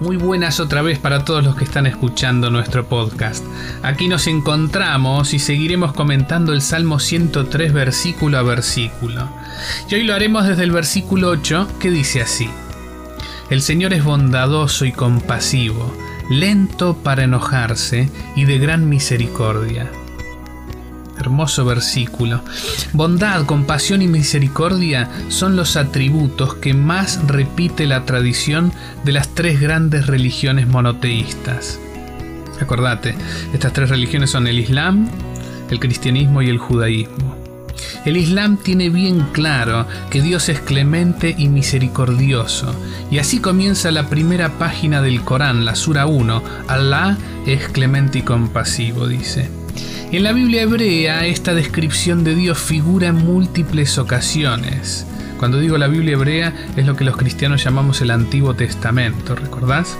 Muy buenas otra vez para todos los que están escuchando nuestro podcast. Aquí nos encontramos y seguiremos comentando el Salmo 103 versículo a versículo. Y hoy lo haremos desde el versículo 8 que dice así. El Señor es bondadoso y compasivo, lento para enojarse y de gran misericordia hermoso versículo. Bondad, compasión y misericordia son los atributos que más repite la tradición de las tres grandes religiones monoteístas. Acordate, estas tres religiones son el Islam, el cristianismo y el judaísmo. El Islam tiene bien claro que Dios es clemente y misericordioso, y así comienza la primera página del Corán, la Sura 1, Allah es clemente y compasivo, dice. En la Biblia hebrea esta descripción de Dios figura en múltiples ocasiones. Cuando digo la Biblia hebrea es lo que los cristianos llamamos el Antiguo Testamento, ¿recordás?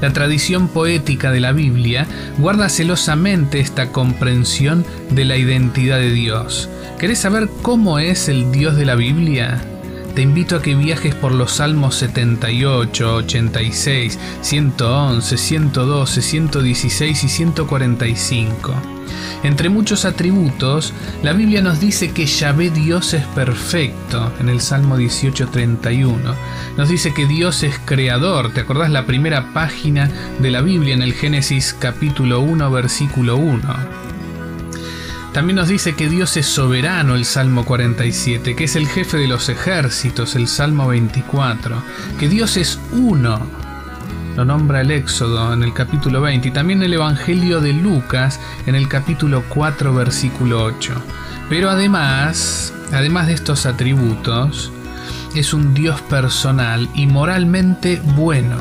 La tradición poética de la Biblia guarda celosamente esta comprensión de la identidad de Dios. ¿Querés saber cómo es el Dios de la Biblia? Te invito a que viajes por los Salmos 78, 86, 111, 112, 116 y 145. Entre muchos atributos, la Biblia nos dice que Yahvé Dios es perfecto en el Salmo 18:31. Nos dice que Dios es creador. ¿Te acordás la primera página de la Biblia en el Génesis capítulo 1 versículo 1? También nos dice que Dios es soberano, el Salmo 47, que es el jefe de los ejércitos, el Salmo 24, que Dios es uno, lo nombra el Éxodo en el capítulo 20 y también el Evangelio de Lucas en el capítulo 4, versículo 8. Pero además, además de estos atributos, es un Dios personal y moralmente bueno,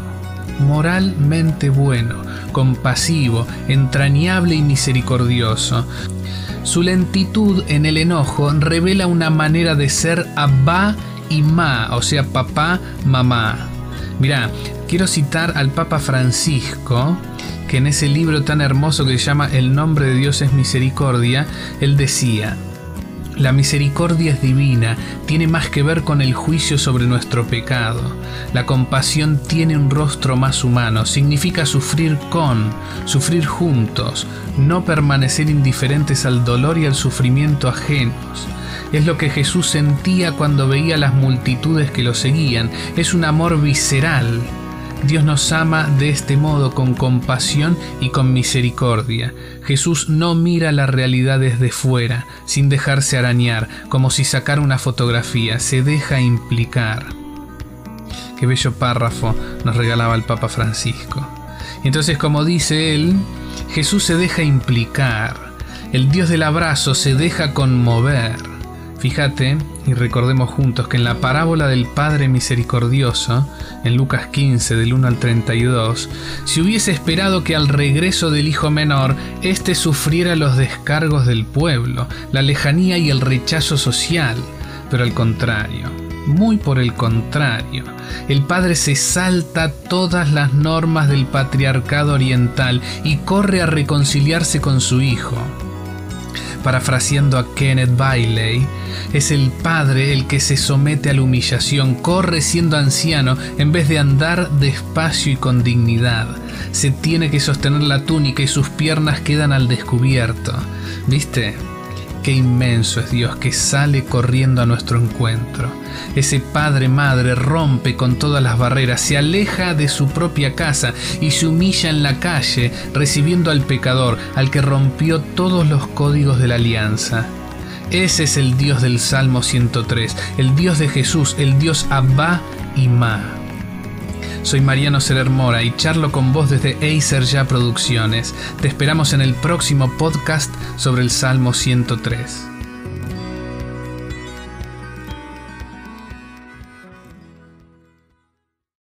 moralmente bueno, compasivo, entrañable y misericordioso. Su lentitud en el enojo revela una manera de ser Abba y Ma, o sea, papá, mamá. Mirá, quiero citar al Papa Francisco, que en ese libro tan hermoso que se llama El nombre de Dios es misericordia, él decía, la misericordia es divina, tiene más que ver con el juicio sobre nuestro pecado. La compasión tiene un rostro más humano, significa sufrir con, sufrir juntos, no permanecer indiferentes al dolor y al sufrimiento ajenos. Es lo que Jesús sentía cuando veía las multitudes que lo seguían, es un amor visceral, Dios nos ama de este modo con compasión y con misericordia. Jesús no mira la realidad desde fuera, sin dejarse arañar, como si sacara una fotografía, se deja implicar. Qué bello párrafo nos regalaba el Papa Francisco. Entonces, como dice él, Jesús se deja implicar, el Dios del abrazo se deja conmover. Fíjate y recordemos juntos que en la parábola del Padre Misericordioso, en Lucas 15 del 1 al 32, si hubiese esperado que al regreso del hijo menor éste sufriera los descargos del pueblo, la lejanía y el rechazo social, pero al contrario, muy por el contrario, el padre se salta todas las normas del patriarcado oriental y corre a reconciliarse con su hijo parafraseando a Kenneth Bailey, es el padre el que se somete a la humillación, corre siendo anciano en vez de andar despacio y con dignidad. Se tiene que sostener la túnica y sus piernas quedan al descubierto. ¿Viste? Qué inmenso es Dios que sale corriendo a nuestro encuentro. Ese padre madre rompe con todas las barreras, se aleja de su propia casa y se humilla en la calle, recibiendo al pecador, al que rompió todos los códigos de la alianza. Ese es el Dios del Salmo 103, el Dios de Jesús, el Dios Abba y Ma. Soy Mariano Serer Mora y charlo con vos desde Acer Ya Producciones. Te esperamos en el próximo podcast sobre el Salmo 103.